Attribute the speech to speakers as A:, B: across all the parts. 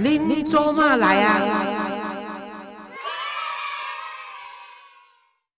A: 您做嘛来啊？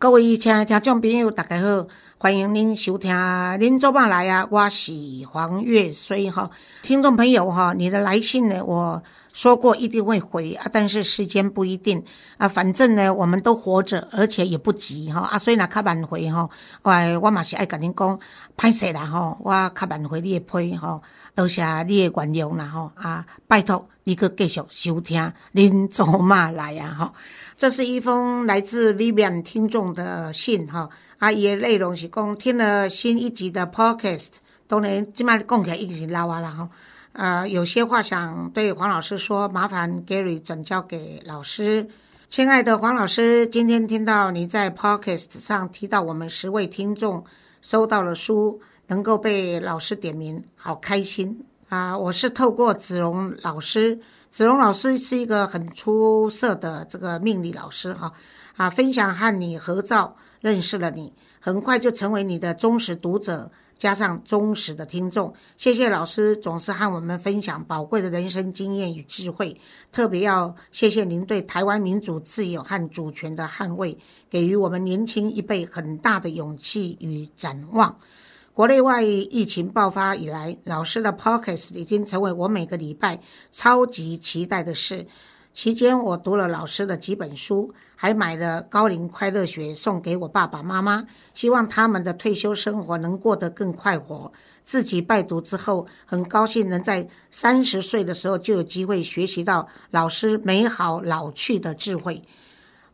A: 各位亲爱听众朋友，大家好，欢迎您收听《您做嘛来啊》，我是黄月水哈。听众朋友哈，你的来信呢，我说过一定会回啊，但是时间不一定啊。反正呢，我们都活着，而且也不急哈啊。所以呢，较慢回哈，我我嘛是爱跟您讲，歹势啦哈，我较慢回你的批哈。多谢你的原谅啦吼啊！拜托你去继续收听，您做嘛来啊吼？这是一封来自 Vivian 听众的信哈啊，伊的内容是讲听了新一集的 Podcast，当然即摆讲起来已经是老啊了哈啊，有些话想对黄老师说，麻烦 Gary 转交给老师。亲爱的黄老师，今天听到你在 Podcast 上提到我们十位听众收到了书。能够被老师点名，好开心啊！我是透过子荣老师，子荣老师是一个很出色的这个命理老师哈啊，分享和你合照，认识了你，很快就成为你的忠实读者，加上忠实的听众。谢谢老师总是和我们分享宝贵的人生经验与智慧，特别要谢谢您对台湾民主自由和主权的捍卫，给予我们年轻一辈很大的勇气与展望。国内外疫情爆发以来，老师的 Podcast 已经成为我每个礼拜超级期待的事。期间，我读了老师的几本书，还买了《高龄快乐学》送给我爸爸妈妈，希望他们的退休生活能过得更快活。自己拜读之后，很高兴能在三十岁的时候就有机会学习到老师美好老去的智慧。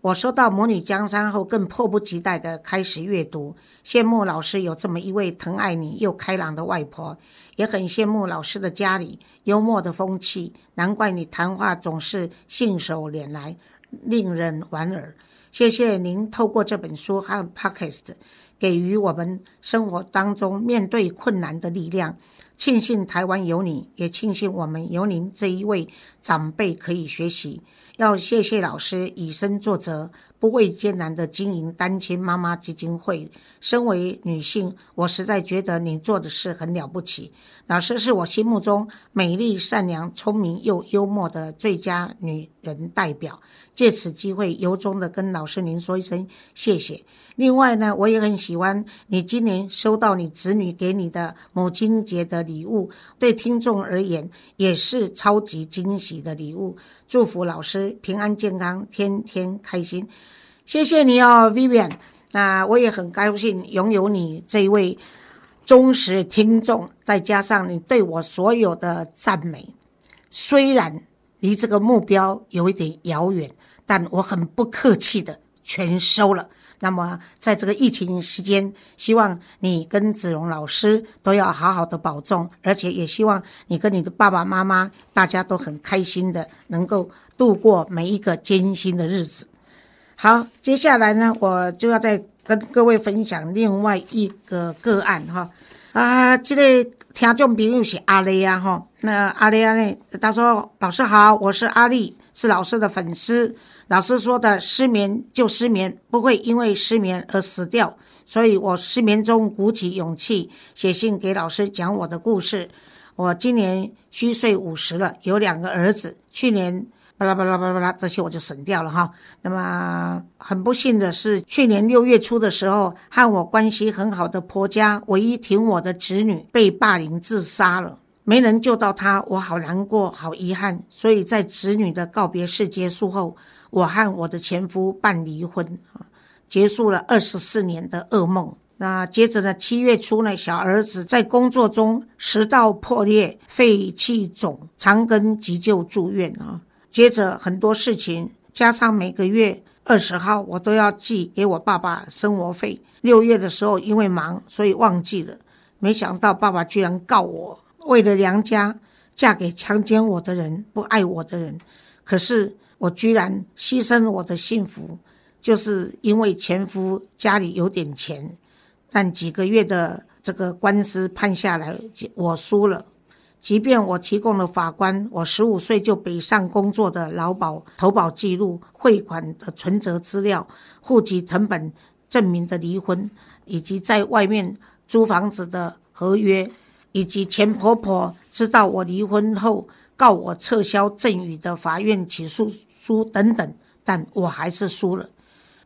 A: 我收到《魔女江山》后，更迫不及待地开始阅读。羡慕老师有这么一位疼爱你又开朗的外婆，也很羡慕老师的家里幽默的风气。难怪你谈话总是信手拈来，令人莞尔。谢谢您透过这本书和 Podcast 给予我们生活当中面对困难的力量。庆幸台湾有你，也庆幸我们有您这一位长辈可以学习。要谢谢老师以身作则，不畏艰难的经营单亲妈妈基金会。身为女性，我实在觉得你做的事很了不起。老师是我心目中美丽、善良、聪明又幽默的最佳女人代表。借此机会，由衷的跟老师您说一声谢谢。另外呢，我也很喜欢你今年收到你子女给你的母亲节的礼物，对听众而言也是超级惊喜的礼物。祝福老师平安健康，天天开心。谢谢你哦，Vivian。那我也很高兴拥有你这一位忠实听众，再加上你对我所有的赞美。虽然离这个目标有一点遥远，但我很不客气的全收了。那么，在这个疫情时间，希望你跟子荣老师都要好好的保重，而且也希望你跟你的爸爸妈妈大家都很开心的，能够度过每一个艰辛的日子。好，接下来呢，我就要再跟各位分享另外一个个案哈。啊，这个听众朋友是阿丽啊哈，那阿丽呢，他说：“老师好，我是阿丽，是老师的粉丝。”老师说的失眠就失眠，不会因为失眠而死掉。所以我失眠中鼓起勇气写信给老师讲我的故事。我今年虚岁五十了，有两个儿子。去年巴拉巴拉巴拉巴拉这些我就省掉了哈。那么很不幸的是，去年六月初的时候，和我关系很好的婆家唯一挺我的侄女被霸凌自杀了，没人救到她，我好难过，好遗憾。所以在侄女的告别式结束后。我和我的前夫办离婚啊，结束了二十四年的噩梦。那接着呢，七月初呢，小儿子在工作中食道破裂、肺气肿，长庚急救住院啊。接着很多事情，加上每个月二十号我都要寄给我爸爸生活费。六月的时候因为忙，所以忘记了。没想到爸爸居然告我，为了娘家，嫁给强奸我的人、不爱我的人。可是。我居然牺牲了我的幸福，就是因为前夫家里有点钱，但几个月的这个官司判下来，我输了。即便我提供了法官我十五岁就北上工作的劳保投保记录、汇款的存折资料、户籍成本证明的离婚，以及在外面租房子的合约，以及前婆婆知道我离婚后。告我撤销赠与的法院起诉书等等，但我还是输了。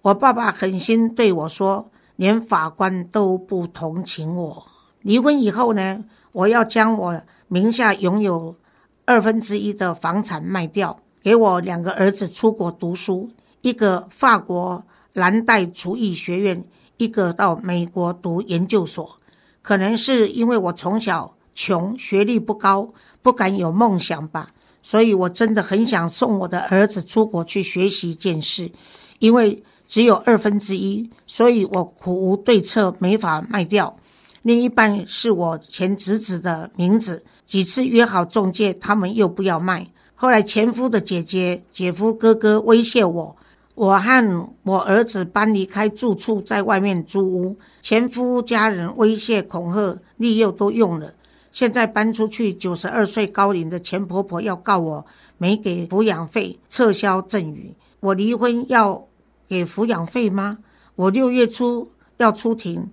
A: 我爸爸狠心对我说，连法官都不同情我。离婚以后呢，我要将我名下拥有二分之一的房产卖掉，给我两个儿子出国读书，一个法国蓝带厨艺学院，一个到美国读研究所。可能是因为我从小穷，学历不高。不敢有梦想吧，所以我真的很想送我的儿子出国去学习见识，因为只有二分之一，所以我苦无对策，没法卖掉。另一半是我前侄子的名字，几次约好中介，他们又不要卖。后来前夫的姐姐、姐夫哥哥威胁我，我和我儿子搬离开住处，在外面租屋。前夫家人威胁、恐吓、利诱都用了。现在搬出去，九十二岁高龄的钱婆婆要告我没给抚养费，撤销赠与。我离婚要给抚养费吗？我六月初要出庭，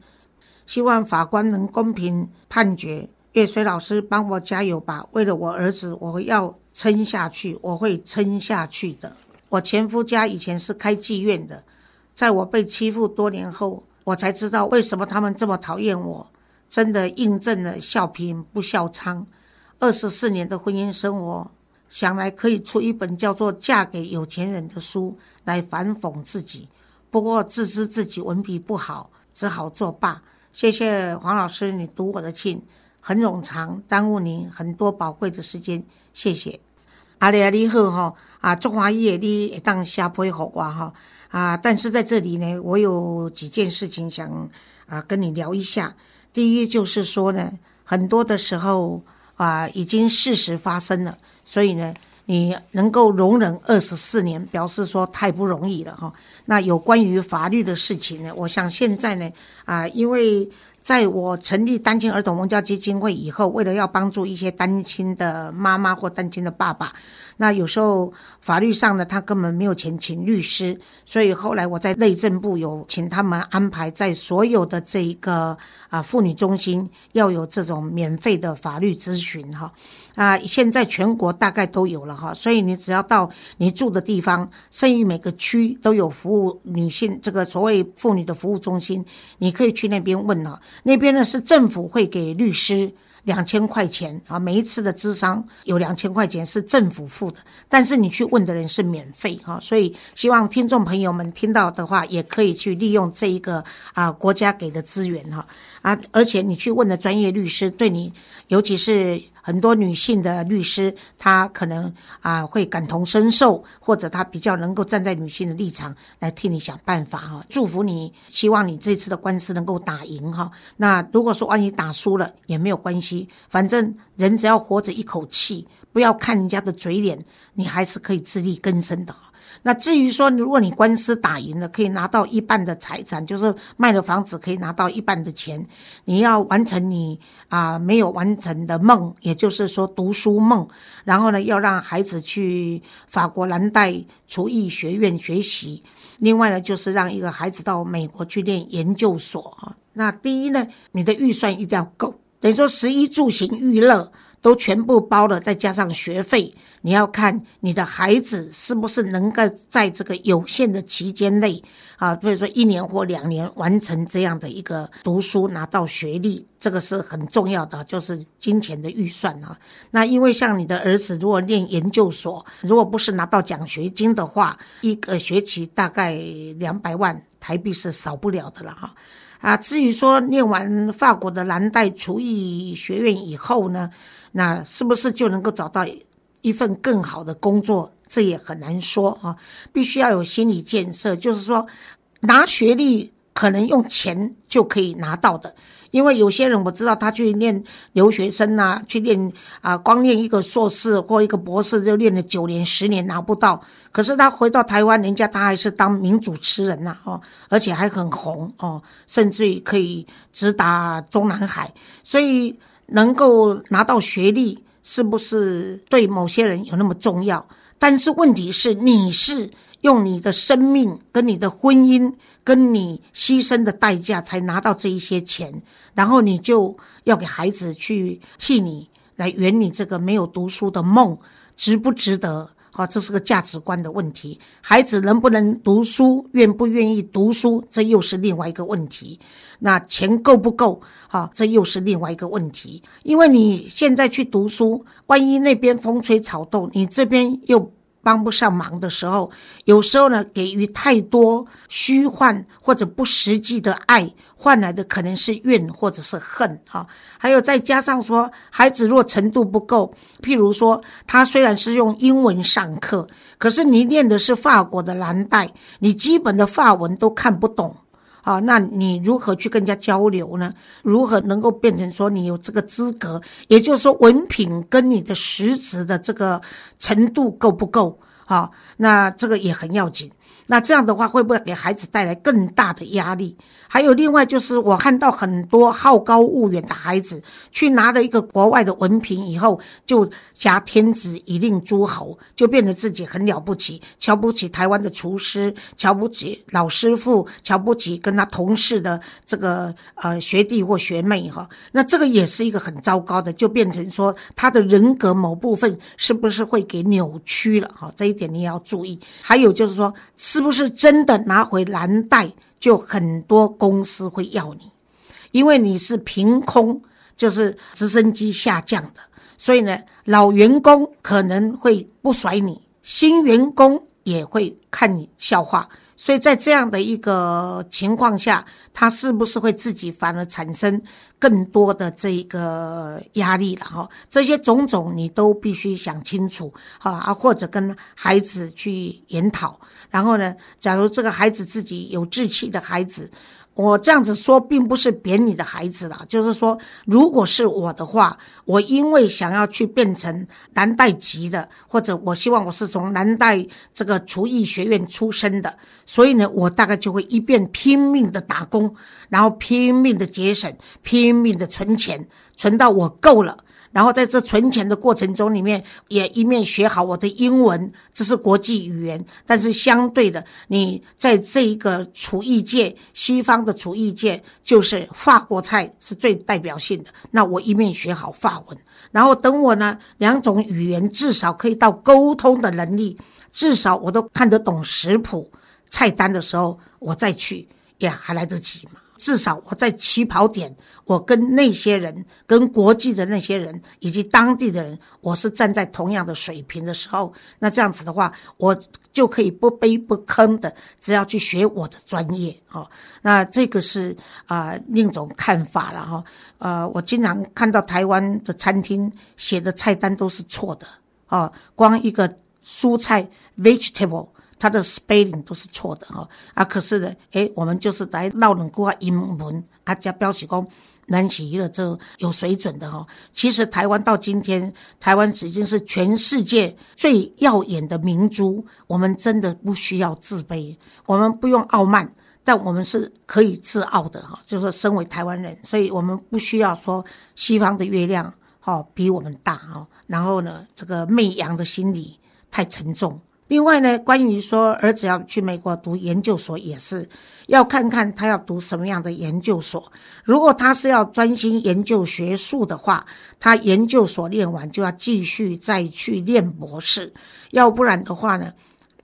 A: 希望法官能公平判决。月水老师帮我加油吧！为了我儿子，我要撑下去，我会撑下去的。我前夫家以前是开妓院的，在我被欺负多年后，我才知道为什么他们这么讨厌我。真的印证了“笑贫不笑娼”。二十四年的婚姻生活，想来可以出一本叫做《嫁给有钱人》的书来反讽自己。不过自知自己文笔不好，只好作罢。谢谢黄老师，你读我的信很冗长，耽误你很多宝贵的时间。谢谢。阿里阿你好哈啊，中华夜你当下配合我哈啊，但是在这里呢，我有几件事情想啊跟你聊一下。第一就是说呢，很多的时候啊，已经事实发生了，所以呢，你能够容忍二十四年，表示说太不容易了哈。那有关于法律的事情呢，我想现在呢，啊，因为在我成立单亲儿童文教基金会以后，为了要帮助一些单亲的妈妈或单亲的爸爸。那有时候法律上呢，他根本没有钱请律师，所以后来我在内政部有请他们安排在所有的这一个啊妇女中心要有这种免费的法律咨询哈啊，现在全国大概都有了哈，所以你只要到你住的地方，甚至每个区都有服务女性这个所谓妇女的服务中心，你可以去那边问了，那边呢是政府会给律师。两千块钱啊，每一次的智商有两千块钱是政府付的，但是你去问的人是免费哈，所以希望听众朋友们听到的话，也可以去利用这一个啊国家给的资源哈啊，而且你去问的专业律师对你，尤其是。很多女性的律师，她可能啊会感同身受，或者她比较能够站在女性的立场来替你想办法哈。祝福你，希望你这次的官司能够打赢哈。那如果说万一打输了也没有关系，反正人只要活着一口气，不要看人家的嘴脸，你还是可以自力更生的。那至于说，如果你官司打赢了，可以拿到一半的财产，就是卖了房子可以拿到一半的钱。你要完成你啊没有完成的梦，也就是说读书梦。然后呢，要让孩子去法国蓝带厨艺学院学习。另外呢，就是让一个孩子到美国去念研究所啊。那第一呢，你的预算一定要够，等于说食衣住行娱乐都全部包了，再加上学费。你要看你的孩子是不是能够在这个有限的期间内啊，比如说一年或两年完成这样的一个读书拿到学历，这个是很重要的，就是金钱的预算啊。那因为像你的儿子如果念研究所，如果不是拿到奖学金的话，一个学期大概两百万台币是少不了的了哈。啊，至于说念完法国的蓝带厨艺学院以后呢，那是不是就能够找到？一份更好的工作，这也很难说啊！必须要有心理建设，就是说，拿学历可能用钱就可以拿到的，因为有些人我知道他去念留学生啊，去念啊，光念一个硕士或一个博士就念了九年、十年拿不到，可是他回到台湾，人家他还是当名主持人呐，哦，而且还很红哦，甚至可以直达中南海，所以能够拿到学历。是不是对某些人有那么重要？但是问题是，你是用你的生命、跟你的婚姻、跟你牺牲的代价才拿到这一些钱，然后你就要给孩子去替你来圆你这个没有读书的梦，值不值得？好，这是个价值观的问题。孩子能不能读书，愿不愿意读书，这又是另外一个问题。那钱够不够？好，这又是另外一个问题。因为你现在去读书，万一那边风吹草动，你这边又。帮不上忙的时候，有时候呢，给予太多虚幻或者不实际的爱，换来的可能是怨或者是恨啊。还有再加上说，孩子若程度不够，譬如说，他虽然是用英文上课，可是你念的是法国的蓝带，你基本的法文都看不懂。啊，那你如何去跟人家交流呢？如何能够变成说你有这个资格？也就是说，文凭跟你的实职的这个程度够不够？啊，那这个也很要紧。那这样的话，会不会给孩子带来更大的压力？还有另外就是，我看到很多好高骛远的孩子去拿了一个国外的文凭以后，就挟天子以令诸侯，就变得自己很了不起，瞧不起台湾的厨师，瞧不起老师傅，瞧不起跟他同事的这个呃学弟或学妹哈。那这个也是一个很糟糕的，就变成说他的人格某部分是不是会给扭曲了哈？这一点你也要注意。还有就是说，是不是真的拿回蓝带？就很多公司会要你，因为你是凭空就是直升机下降的，所以呢，老员工可能会不甩你，新员工也会看你笑话，所以在这样的一个情况下，他是不是会自己反而产生更多的这个压力了哈？这些种种你都必须想清楚哈，啊，或者跟孩子去研讨。然后呢？假如这个孩子自己有志气的孩子，我这样子说并不是贬你的孩子啦，就是说，如果是我的话，我因为想要去变成南代籍的，或者我希望我是从南代这个厨艺学院出身的，所以呢，我大概就会一边拼命的打工，然后拼命的节省，拼命的存钱，存到我够了。然后在这存钱的过程中，里面也一面学好我的英文，这是国际语言。但是相对的，你在这一个厨艺界，西方的厨艺界，就是法国菜是最代表性的。那我一面学好法文，然后等我呢两种语言至少可以到沟通的能力，至少我都看得懂食谱、菜单的时候，我再去呀，还来得及嘛？至少我在起跑点。我跟那些人、跟国际的那些人以及当地的人，我是站在同样的水平的时候，那这样子的话，我就可以不卑不吭的，只要去学我的专业哦。那这个是啊另一种看法了哈。呃，我经常看到台湾的餐厅写的菜单都是错的哦，光一个蔬菜 vegetable 它的 spelling 都是错的哈。啊，可是呢，诶，我们就是来闹冷过英文啊，加标起工。南起一个这有水准的哈，其实台湾到今天，台湾已经是全世界最耀眼的明珠。我们真的不需要自卑，我们不用傲慢，但我们是可以自傲的哈。就是身为台湾人，所以我们不需要说西方的月亮哈比我们大哈。然后呢，这个媚洋的心理太沉重。另外呢，关于说儿子要去美国读研究所，也是要看看他要读什么样的研究所。如果他是要专心研究学术的话，他研究所念完就要继续再去念博士。要不然的话呢，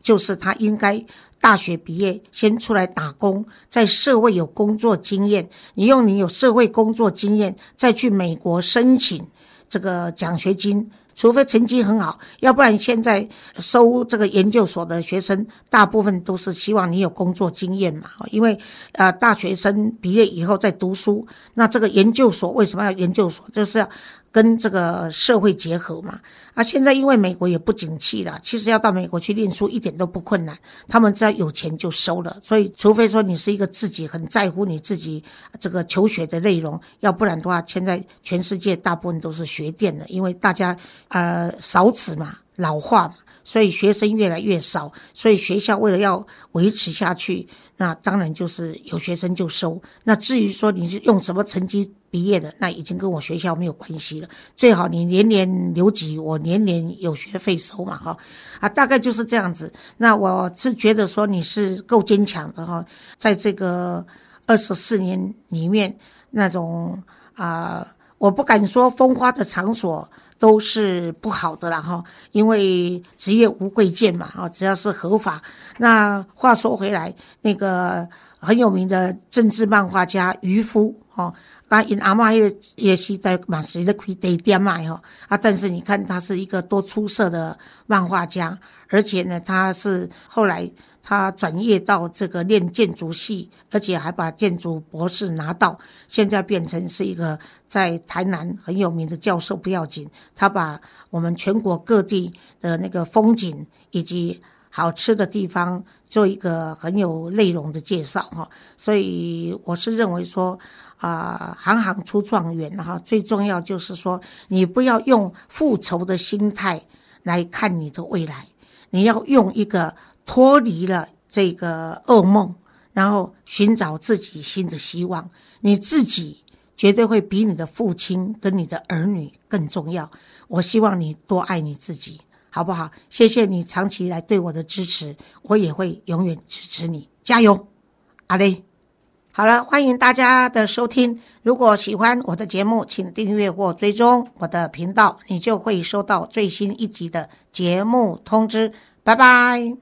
A: 就是他应该大学毕业先出来打工，在社会有工作经验。你用你有社会工作经验，再去美国申请这个奖学金。除非成绩很好，要不然现在收这个研究所的学生，大部分都是希望你有工作经验嘛。因为呃，大学生毕业以后在读书，那这个研究所为什么要研究所？就是要。跟这个社会结合嘛，啊，现在因为美国也不景气了，其实要到美国去念书一点都不困难，他们只要有钱就收了，所以除非说你是一个自己很在乎你自己这个求学的内容，要不然的话，现在全世界大部分都是学电的，因为大家呃少子嘛，老化嘛，所以学生越来越少，所以学校为了要维持下去。那当然就是有学生就收。那至于说你是用什么成绩毕业的，那已经跟我学校没有关系了。最好你年年留级，我年年有学费收嘛，哈啊，大概就是这样子。那我是觉得说你是够坚强的哈，在这个二十四年里面，那种啊，我不敢说风花的场所都是不好的了哈。因为职业无贵贱嘛，哈，只要是合法。那话说回来，那个很有名的政治漫画家渔夫，哈，那因阿妈也也是在马时的亏得店卖哈啊，但是你看他是一个多出色的漫画家，而且呢，他是后来。他转业到这个练建筑系，而且还把建筑博士拿到，现在变成是一个在台南很有名的教授。不要紧，他把我们全国各地的那个风景以及好吃的地方做一个很有内容的介绍哈。所以我是认为说啊，行行出状元哈，最重要就是说你不要用复仇的心态来看你的未来，你要用一个。脱离了这个噩梦，然后寻找自己新的希望，你自己绝对会比你的父亲跟你的儿女更重要。我希望你多爱你自己，好不好？谢谢你长期以来对我的支持，我也会永远支持你，加油，阿雷。好了，欢迎大家的收听。如果喜欢我的节目，请订阅或追踪我的频道，你就会收到最新一集的节目通知。拜拜。